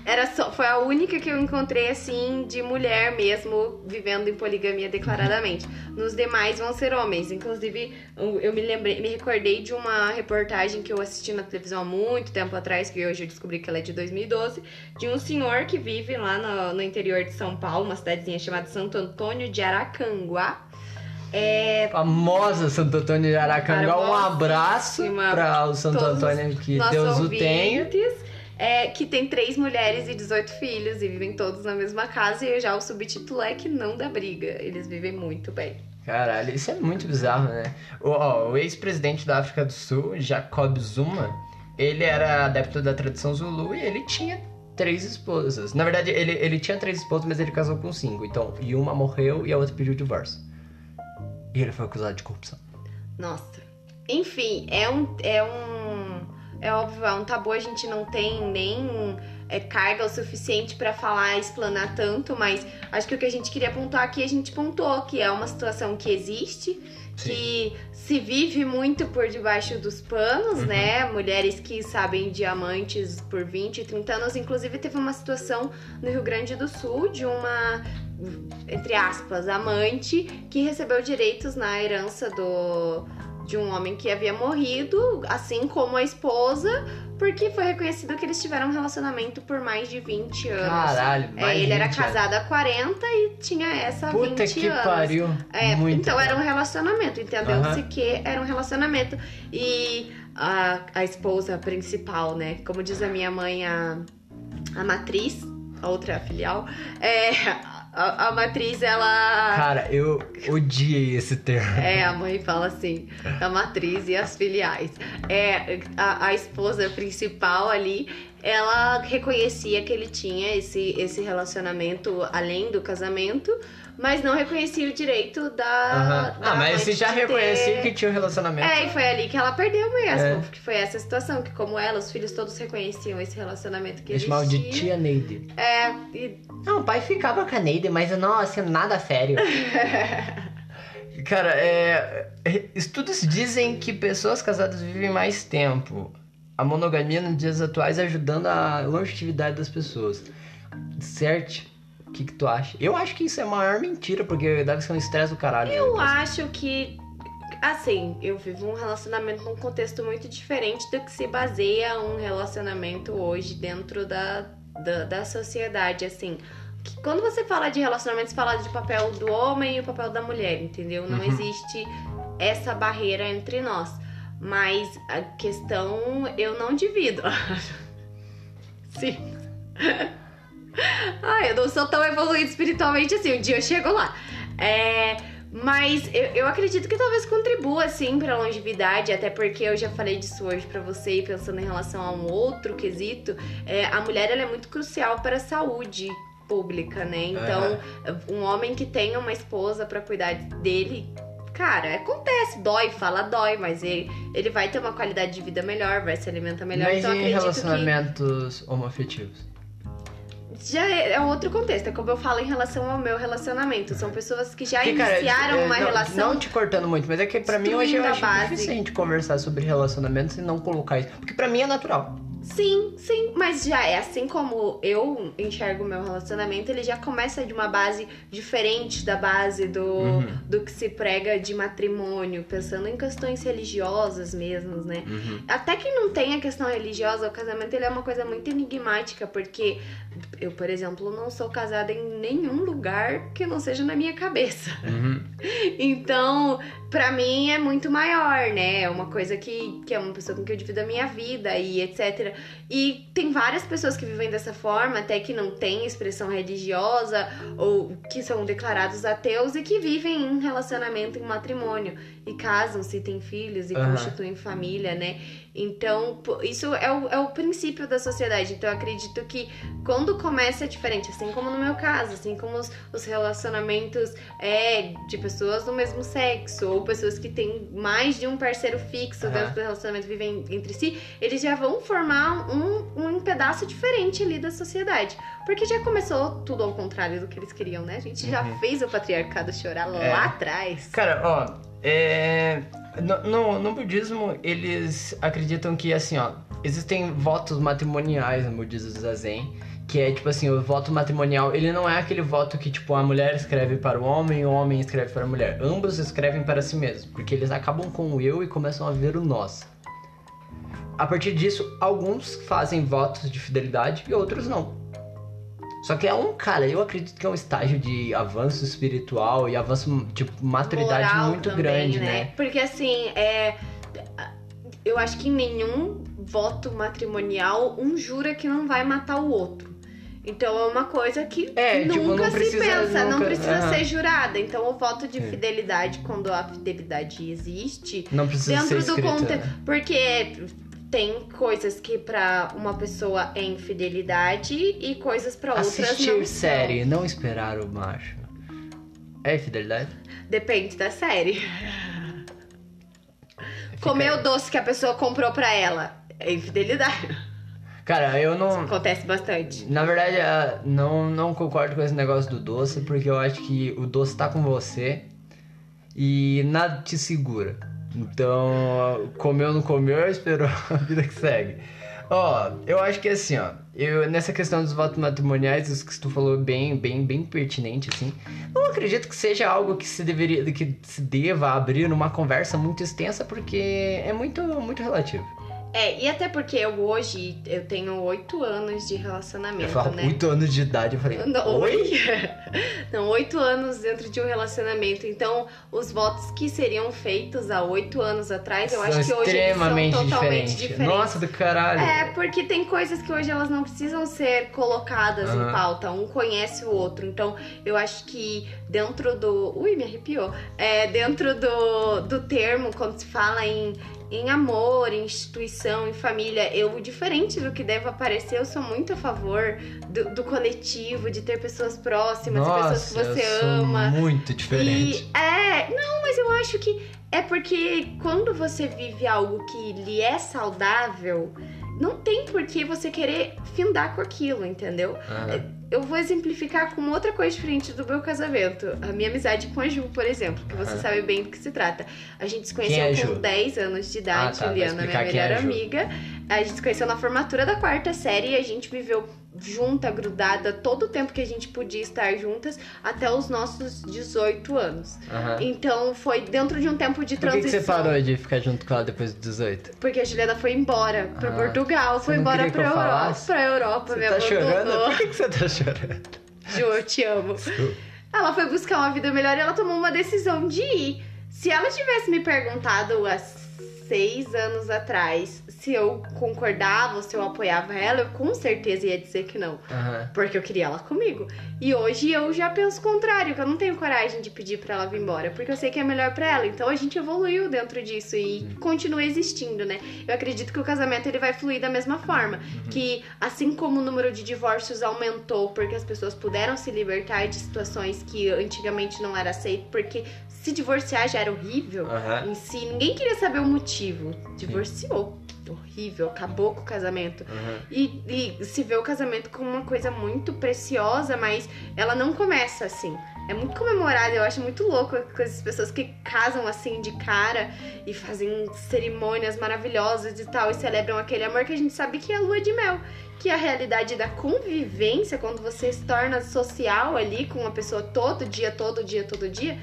Era só, foi a única que eu encontrei assim de mulher mesmo vivendo em poligamia declaradamente. Nos demais vão ser homens. Inclusive, eu me lembrei, me recordei de uma reportagem que eu assisti na televisão há muito tempo atrás, que hoje eu descobri que ela é de 2012, de um senhor que vive lá no, no interior de São Paulo, uma cidadezinha chamada Santo Antônio de Aracanguá. É, Famosa Santo Antônio de Aracanguá, um abraço para o Santo Antônio, que Deus o tenha. É, que tem três mulheres e 18 filhos e vivem todos na mesma casa. E já o subtítulo é que não dá briga. Eles vivem muito bem. Caralho, isso é muito bizarro, né? O, ó, o ex-presidente da África do Sul, Jacob Zuma, ele era adepto da tradição Zulu e ele tinha três esposas. Na verdade, ele, ele tinha três esposas, mas ele casou com cinco. Então, e uma morreu e a outra pediu divórcio. E ele foi acusado de corrupção. Nossa. Enfim, é um. É um. É óbvio, é um tabu, a gente não tem nem é, carga o suficiente pra falar e explanar tanto, mas acho que o que a gente queria pontuar aqui, a gente pontuou que é uma situação que existe, que se vive muito por debaixo dos panos, Uhum. né? Mulheres que sabem diamantes por 20, 30 anos. Inclusive, teve uma situação no Rio Grande do Sul de uma, entre aspas, amante que recebeu direitos na herança do, de um homem que havia morrido, assim como a esposa, porque foi reconhecido que eles tiveram um relacionamento por mais de 20 anos. Caralho, É, mais ele era 20 anos. casado há 40 e tinha essa Puta 20 que anos. pariu. É, muito então era um bom. relacionamento, entendeu-se que era um relacionamento. E a, a esposa principal, né? Como diz a minha mãe, a, a matriz, a outra filial, é, a, a matriz, ela. Cara, eu odiei esse termo. É, a mãe fala assim, a matriz e as filiais. É, a, a esposa principal ali, ela reconhecia que ele tinha esse, esse relacionamento além do casamento, mas não reconhecia o direito da. Aham. da Ah, mas você já reconhecia ter- que tinha um relacionamento. É, e foi ali que ela perdeu mesmo. É. Que foi essa situação, que como ela, os filhos todos reconheciam esse relacionamento que Eles chamavam de tia Neide. É, e Não, o pai ficava com a Neide, mas nossa, nada sério. <laughs> Cara, é, estudos dizem que pessoas casadas vivem mais tempo. A monogamia nos dias atuais ajudando a longevidade das pessoas. Certo? O que, que tu acha? Eu acho que isso é a maior mentira, porque deve ser um estresse do caralho. Eu né? acho que, assim, eu vivo um relacionamento num contexto muito diferente do que se baseia um relacionamento hoje dentro da, da, da sociedade, assim. Quando você fala de relacionamento, você fala de papel do homem e o papel da mulher, entendeu? Não Uhum. existe essa barreira entre nós. Mas a questão eu não divido. <laughs> Sim. <laughs> Ai, eu não sou tão evoluída espiritualmente assim. Um dia eu chego lá. É, mas eu, eu acredito que talvez contribua, sim, pra longevidade, até porque eu já falei disso hoje pra você, e pensando em relação a um outro quesito, é, a mulher ela é muito crucial para a saúde pública, né? Então, um homem que tenha uma esposa pra cuidar dele, cara, acontece, dói, fala dói, mas ele, ele vai ter uma qualidade de vida melhor, vai se alimentar melhor. Mas então, e acredito que relacionamentos homoafetivos? já é, é um outro contexto, é como eu falo em relação ao meu relacionamento. São pessoas que já Porque, cara, iniciaram é, uma não, relação. Não te cortando muito, mas é que pra mim hoje eu acho base. difícil a gente conversar sobre relacionamentos e não colocar isso. Porque pra mim é natural. Sim, sim, mas já é assim como eu enxergo o meu relacionamento, ele já começa de uma base diferente da base do, Uhum. do que se prega de matrimônio, pensando em questões religiosas mesmo, né? Até que não tem a questão religiosa, o casamento ele é uma coisa muito enigmática, porque eu, por exemplo, não sou casada em nenhum lugar que não seja na minha cabeça. Uhum. <laughs> Então, pra mim é muito maior, né? É uma coisa que, que é uma pessoa com que eu divido a minha vida e etc. E tem várias pessoas que vivem dessa forma, até que não têm expressão religiosa ou que são declarados ateus e que vivem em relacionamento, em matrimônio. E casam-se, têm filhos e Aham. constituem família, né? Então, isso é o, é o princípio da sociedade. Então, eu acredito que quando começa é diferente, assim como no meu caso, assim como os, os relacionamentos é, de pessoas do mesmo sexo, ou pessoas que têm mais de um parceiro fixo Aham. dentro do relacionamento, vivem entre si, eles já vão formar um, um pedaço diferente ali da sociedade. Porque já começou tudo ao contrário do que eles queriam, né? A gente já Uhum. fez o patriarcado chorar É. lá atrás. Cara, ó, é. No, no, budismo, eles acreditam que, assim, ó, existem votos matrimoniais no budismo zazen, que é, tipo assim, o voto matrimonial, ele não é aquele voto que, tipo, a mulher escreve para o homem e o homem escreve para a mulher. Ambos escrevem para si mesmos, porque eles acabam com o eu e começam a ver o nós. A partir disso, alguns fazem votos de fidelidade e outros não. Só que é um, cara, eu acredito que é um estágio de avanço espiritual e avanço, tipo, maturidade Moral muito também, grande, né? Porque assim, é. Eu acho que em nenhum voto matrimonial, um jura que não vai matar o outro. Então é uma coisa que É, tipo, nunca não se precisa- pensa, não nunca- precisa aham. ser jurada. Então o voto de Sim. fidelidade, quando a fidelidade existe, Não precisa ser dentro do escrita. contexto. né? Porque tem coisas que pra uma pessoa é infidelidade e coisas pra outras Assistir não série, não esperar o macho. É fidelidade? são. Depende da série. Fica Comer aí. o doce que a pessoa comprou pra ela é infidelidade. Cara, eu não. Acontece bastante. Na verdade, ah, não, não concordo com esse negócio do doce, porque eu acho que o doce tá com você e nada te segura. Então, comeu não comeu, esperou a vida que segue. Ó, eu acho que assim, ó, eu, nessa questão dos votos matrimoniais, isso que tu falou bem, bem, bem pertinente, assim. Não acredito que seja algo que se deveria, que se deva abrir numa conversa muito extensa, porque é muito, muito relativo. É, e até porque eu hoje eu tenho oito anos de Eu relacionamento, falo né? 8 anos de idade, eu falei, Não, oi? <laughs> Não, oito anos dentro de um relacionamento. Então, os votos que seriam feitos há oito anos atrás, eu São acho que hoje eles são totalmente diferentes. diferentes. Nossa, do caralho. É, porque tem coisas que hoje elas não precisam ser colocadas Aham. em pauta. Um conhece o outro. Então, eu acho que dentro do. Ui, me arrepiou. É, dentro do, do termo, quando se fala em, em amor, em instituição, em família, eu, diferente do que deve aparecer, eu sou muito a favor do, do coletivo, de ter pessoas próximas, pessoas que Nossa, você eu sou ama. muito diferente. E é, não, mas eu acho que é porque quando você vive algo que lhe é saudável, não tem por que você querer findar com aquilo, entendeu? Aham. Eu vou exemplificar com outra coisa diferente do meu casamento. A minha amizade com a Ju, por exemplo, que você Aham. sabe bem do que se trata. A gente se conheceu é a com Ju? 10 anos de idade, Ah, tá, Juliana, minha é melhor a Ju. amiga. A gente se conheceu na formatura da quarta série e a gente viveu junta, grudada, todo o tempo que a gente podia estar juntas até os nossos 18 anos. Aham. Então foi dentro de um tempo de Por que, que transição. você parou de ficar junto com ela depois dos 18? Porque a Juliana foi embora pra Ah, Portugal, você foi embora pra eu Europa. falasse? Pra Europa, Você me tá chorando? abandonou. Por que, que você tá chorando? Ju, eu te amo. Ela foi buscar uma vida melhor e ela tomou uma decisão de ir. Se ela tivesse me perguntado há seis anos atrás se eu concordava se eu apoiava ela, eu com certeza ia dizer que não. Aham. Porque eu queria ela comigo. E hoje eu já penso o contrário, que eu não tenho coragem de pedir pra ela vir embora, porque eu sei que é melhor pra ela. Então a gente evoluiu dentro disso e continua existindo, né? Eu acredito que o casamento ele vai fluir da mesma forma, que assim como o número de divórcios aumentou porque as pessoas puderam se libertar de situações que antigamente não era aceito, porque se divorciar já era horrível Aham. em si, ninguém queria saber o motivo. Divorciou. Horrível, acabou com o casamento. Aham. E, e se vê o casamento como uma coisa muito preciosa, mas ela não começa assim. É muito comemorado, eu acho muito louco com essas pessoas que casam assim de cara e fazem cerimônias maravilhosas e tal, e celebram aquele amor que a gente sabe que é a lua de mel. Que é a realidade da convivência, quando você se torna social ali com uma pessoa todo dia, todo dia, todo dia,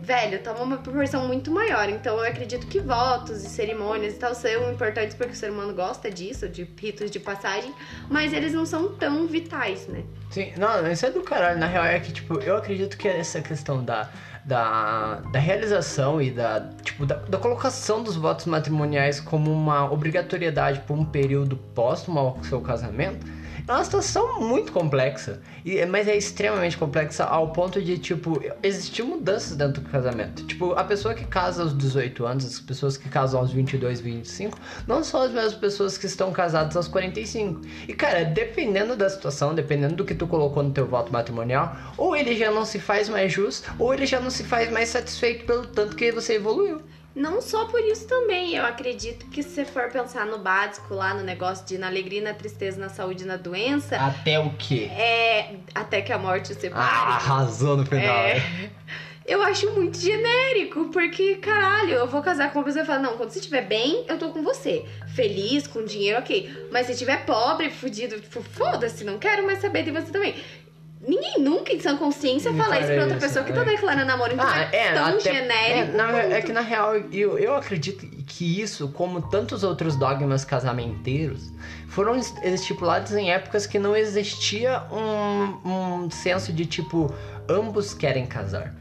velho, toma uma proporção muito maior. Então eu acredito que votos e cerimônias e tal são importantes porque o ser humano gosta disso, de ritos de passagem, mas eles não são tão vitais, né? Sim, não, isso é do caralho. Na real é que, tipo, eu acredito que essa questão da, da, da realização e da, tipo, da, da colocação dos votos matrimoniais como uma obrigatoriedade por um período póstumo ao seu casamento é uma situação muito complexa. E, mas é extremamente complexa ao ponto de, tipo, existir mudanças dentro do casamento. Tipo, a pessoa que casa aos 18 anos, as pessoas que casam aos 22, 25, não são as mesmas pessoas que estão casadas aos 45. E, cara, dependendo da situação, dependendo do que tu colocou no teu voto matrimonial, ou ele já não se faz mais justo, ou ele já não se faz mais satisfeito pelo tanto que você evoluiu. Não só por isso também, eu acredito que se você for pensar no básico lá, no negócio de na alegria, na tristeza, na saúde e na doença, Até o quê? é até que a morte o separe. Ah, arrasou no final. É. né? <laughs> Eu acho muito genérico, porque, caralho, eu vou casar com uma pessoa e falar, não, quando você estiver bem, eu tô com você. Feliz, com dinheiro, ok. Mas se estiver pobre, fudido, tipo, foda-se, não quero mais saber de você também. Ninguém nunca, em sã consciência, Me fala isso pra outra parece, pessoa que tá é. declarando namoro. Então Ah, é, é, tão até- genérico. É, na- é que na real, eu, eu acredito que isso, como tantos outros dogmas casamenteiros, foram es- estipulados em épocas que não existia um, um senso de tipo, ambos querem casar.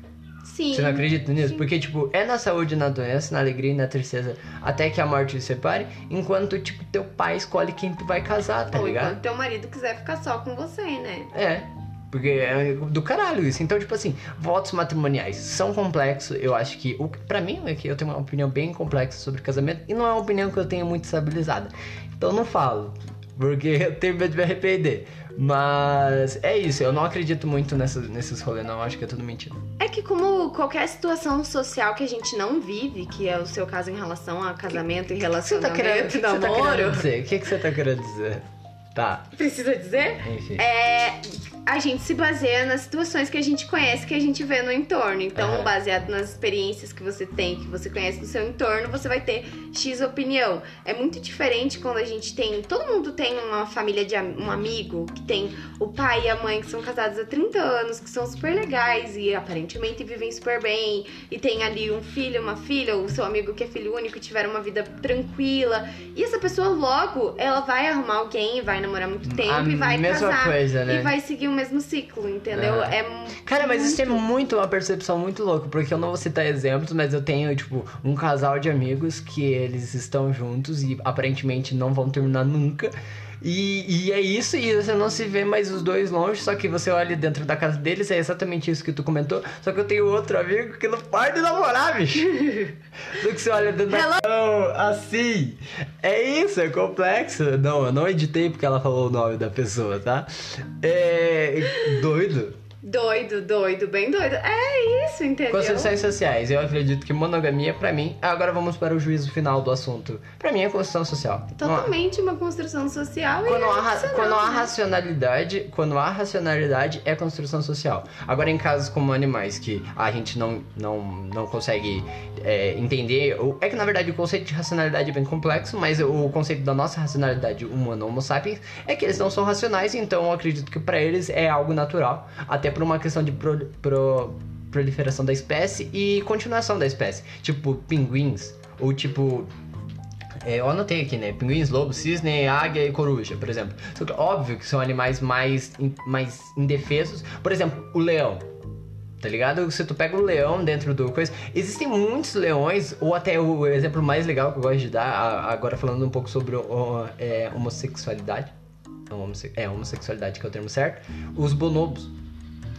Sim. Você não acredita nisso? sim. Porque, tipo, é na saúde, na doença, na alegria e na tristeza, até que a morte os separe, enquanto, tipo, teu pai escolhe quem tu vai casar, tá Ou ligado? enquanto teu marido quiser ficar só com você, né? É. Porque é do caralho isso. Então, tipo assim, votos matrimoniais são complexos. Eu acho que, o, pra mim, é que eu tenho uma opinião bem complexa sobre casamento e não é uma opinião que eu tenho muito estabilizada. Então, não falo, porque eu tenho medo de me arrepender. Mas é isso, eu não acredito muito nessa, nesses rolês, não. Acho que é tudo mentira. É que como qualquer situação social que a gente não vive, que é o seu caso em relação a casamento e O que você tá querendo, e o que você tá namoro, querendo dizer? O que, que você tá querendo dizer? Tá, precisa dizer? enfim. É, a gente se baseia nas situações que a gente conhece, que a gente vê no entorno. Então, Aham. baseado nas experiências que você tem, que você conhece do seu entorno, você vai ter X opinião. É muito diferente quando a gente tem. Todo mundo tem uma família de um amigo que tem o pai e a mãe que são casados há 30 anos, que são super legais e aparentemente vivem super bem. E tem ali um filho, uma filha, ou o seu amigo que é filho único e tiveram uma vida tranquila. E essa pessoa logo, ela vai arrumar alguém, vai namorar muito tempo A e vai mesma casar. coisa, né? E vai seguir o mesmo ciclo, entendeu? É mu- Cara, mas isso é muito- muito uma percepção muito louca, porque eu não vou citar exemplos, mas eu tenho, tipo, um casal de amigos que eles estão juntos e aparentemente não vão terminar nunca. E, e é isso, e você não se vê mais os dois longe, só que você olha dentro da casa deles, é exatamente isso que tu comentou. Só que eu tenho outro amigo que não pode namorar, bicho. <laughs> só que você olha dentro da Hello? Não, assim. É isso, é complexo. Não, eu não editei porque ela falou o nome da pessoa, tá? É. doido. Doido, doido, bem doido. É isso, entendeu? Construções sociais. Eu acredito que monogamia, pra mim. Agora vamos para o juízo final do assunto. Pra mim é construção social. Há- Totalmente uma construção social e Quando é há, racional, quando há né? racionalidade, quando há racionalidade é construção social. Agora em casos como animais que a gente não, não, não consegue é, entender, é que na verdade o conceito de racionalidade é bem complexo, mas o conceito da nossa racionalidade humana, Homo sapiens, é que eles não são racionais, então eu acredito que pra eles é algo natural, até por uma questão de pro- pro- proliferação da espécie e continuação da espécie. Tipo, pinguins, ou tipo é, eu anotei aqui, né? Pinguins, lobo, cisne, águia e coruja, por exemplo. Óbvio que são animais mais, mais indefesos. Por exemplo, o leão. Tá ligado? Se tu pega um leão dentro do coisa. Existem muitos leões, ou até o exemplo mais legal que eu gosto de dar, agora falando um pouco sobre o- o- é, homossexualidade. É, homossexualidade que é o termo certo. Os bonobos.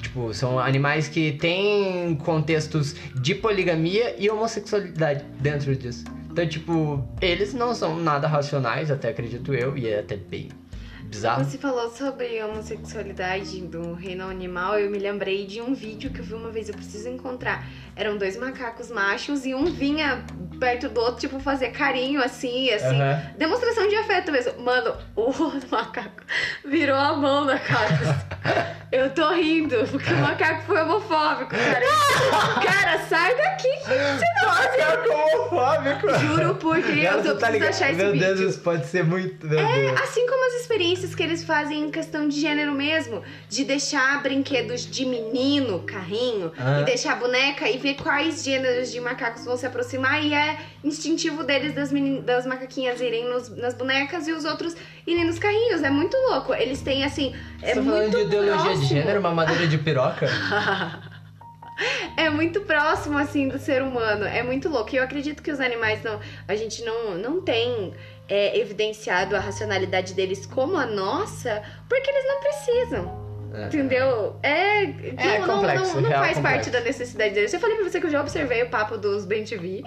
Tipo, são animais que têm contextos de poligamia e homossexualidade dentro disso. Então, tipo, eles não são nada racionais, até acredito eu, e é até bem bizarro. Você falou sobre a homossexualidade do reino animal, eu me lembrei de um vídeo que eu vi uma vez, eu preciso encontrar. Eram dois macacos machos e um vinha perto do outro, tipo, fazer carinho assim, assim. Aham. Demonstração de afeto mesmo. Mano, o <laughs> macaco virou a mão na cara. <laughs> Eu tô rindo, porque o macaco foi homofóbico, cara. <laughs> Cara, sai daqui! Macaco homofóbico! Juro por Deus, eu tu tá ligado? achar esse Meu vídeo. Deus, isso pode ser muito. Meu Deus. Assim como as experiências que eles fazem em questão de gênero mesmo, de deixar brinquedos de menino, carrinho, Ah. e deixar boneca e ver quais gêneros de macacos vão se aproximar, e é instintivo deles das, menin- das macaquinhas irem nos- nas bonecas e os outros irem nos carrinhos. É muito louco. Eles têm assim. É Você falando muito de ideologia próximo. de gênero, mamadeira de piroca? <laughs> É muito próximo, assim, do ser humano. É muito louco. E eu acredito que os animais não. A gente não, não tem é, evidenciado a racionalidade deles como a nossa, porque eles não precisam. É. Entendeu? É. É não, não- complexo, não, não real faz complexo. parte da necessidade deles. Eu falei pra você que eu já observei o papo dos Ben TV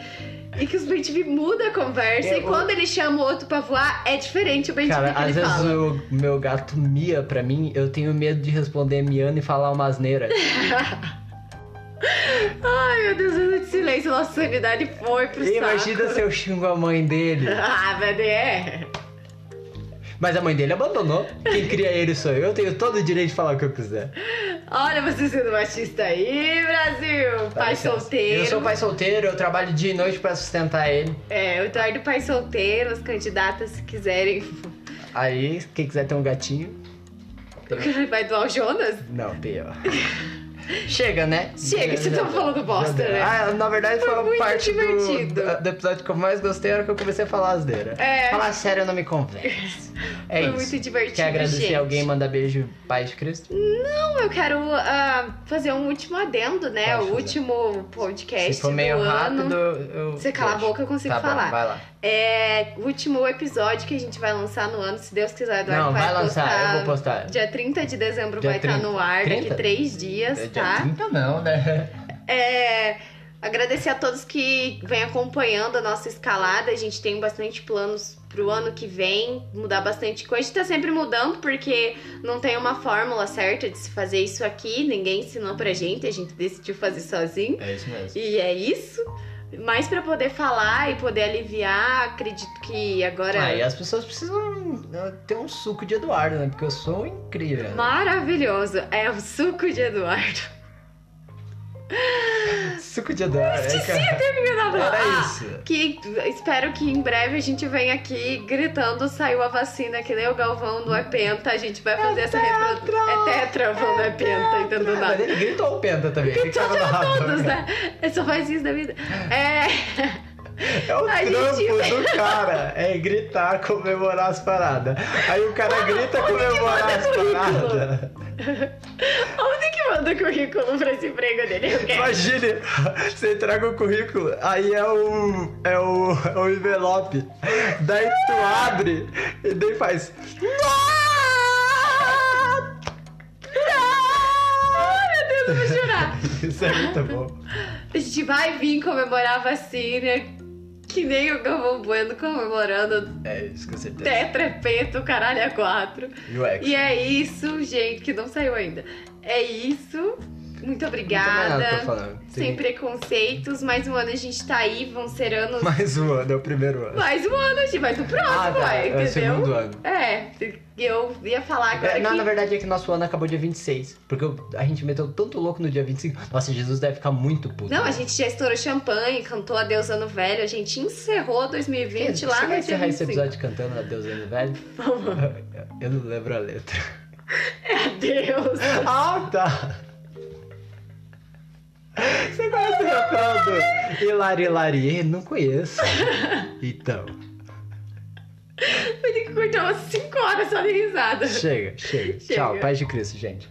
e que os Ben TV muda a conversa. Eu- e quando ele chama o outro pra voar, é diferente o Ben Cara, às vezes o meu gato mia pra mim, eu tenho medo de responder miando e falar uma asneira. <laughs> Ai, meu Deus, minuto de silêncio, nossa sanidade foi pro saco. Imagina se eu xingo a mãe dele. <laughs> Ah, mas é. Mas a mãe dele abandonou. Quem cria ele sou eu, eu tenho todo o direito de falar o que eu quiser. Olha você sendo machista aí, Brasil! Dá pai solteiro. Eu sou pai solteiro, eu trabalho dia e noite pra sustentar ele. É, o Eduardo pai solteiro, as candidatas se quiserem. Aí, quem quiser ter um gatinho. <laughs> Vai doar o Jonas? Não, pior. <laughs> Chega, né? Chega, você Já tá falando bosta, né? Ah, na verdade Foi foi, a parte do, do, episódio que eu mais gostei, era que eu comecei a falar asneira. É. Falar sério não me convence. <laughs> É Foi isso. muito divertido, Quer agradecer gente. alguém, mandar beijo, Pai de Cristo? Não, eu quero ah, fazer um último adendo, né? Pode o fazer. último podcast Se for meio do rápido, ano. eu. Você cala a boca, eu consigo tá bom, falar. vai lá. É o último episódio que a gente vai lançar no ano, se Deus quiser, Eduardo Não, vai, vai lançar, postar. eu vou postar. Dia 30 de dezembro Dia vai estar 30. no ar, daqui 30? três dias, É tá? dia 30 não, né? É, agradecer a todos que vêm acompanhando a nossa escalada. A gente tem bastante planos pro ano que vem, mudar bastante coisa. A gente tá sempre mudando porque não tem uma fórmula certa de se fazer isso aqui. Ninguém ensinou pra gente, a gente decidiu fazer sozinho. É isso mesmo. E é isso. Mas pra poder falar e poder aliviar, acredito que agora. Ah, e as pessoas precisam uh, ter um suco de Eduardo, né? Porque eu sou incrível. né? Maravilhoso! É o suco de Eduardo. Suco de Eduardo. é, cara. Terminava. Era Ah, isso. Que espero que em breve a gente venha aqui gritando, saiu a vacina, que nem o Galvão do É Penta, a gente vai fazer essa reprodução. É tetra, vão do É Penta, entendeu Mas nada. ele gritou o penta também. Que já narrado, todos, né? É só faz isso da vida. É. É o A trampo gente- do cara. É gritar, comemorar as paradas. Aí o cara grita comemorar as paradas. <laughs> Manda o currículo pra esse emprego dele? Eu quero. Imagine, você entrega o currículo, aí é o. é o. é o envelope. Daí tu abre e daí faz. Meu Deus, eu vou chorar. <laughs> Isso é muito bom. A gente vai vir comemorar a vacina, que nem o Galvão Bueno comemorando É isso, com certeza. tetra, penta, caralho, é quatro. E é isso, gente, que não saiu ainda. É isso. Muito obrigada. falar. Sem preconceitos. Mais um ano a gente tá aí, vão ser anos. Mais um ano, é o primeiro ano. Mais um ano, gente, mais o próximo, Ah, tá, é, é o entendeu? segundo ano. É, eu ia falar agora É, não, que... na verdade é que nosso ano acabou dia 26. Porque a gente meteu tanto louco no dia 25. Nossa, Jesus deve ficar muito puto. Não, né? a gente já estourou champanhe, cantou Adeus Ano Velho, a gente encerrou 2020 Você lá vai no dia encerrar esse 25. episódio cantando Adeus Ano Velho? Eu não lembro a letra. <laughs> Adeus. Ah, tá! Você conhece o refrão do Hilari Hilari? Não conheço. Então, Vai ter que cortar umas 5 horas só de risada. chega, chega. Chega. Tchau, paz de Cristo, gente.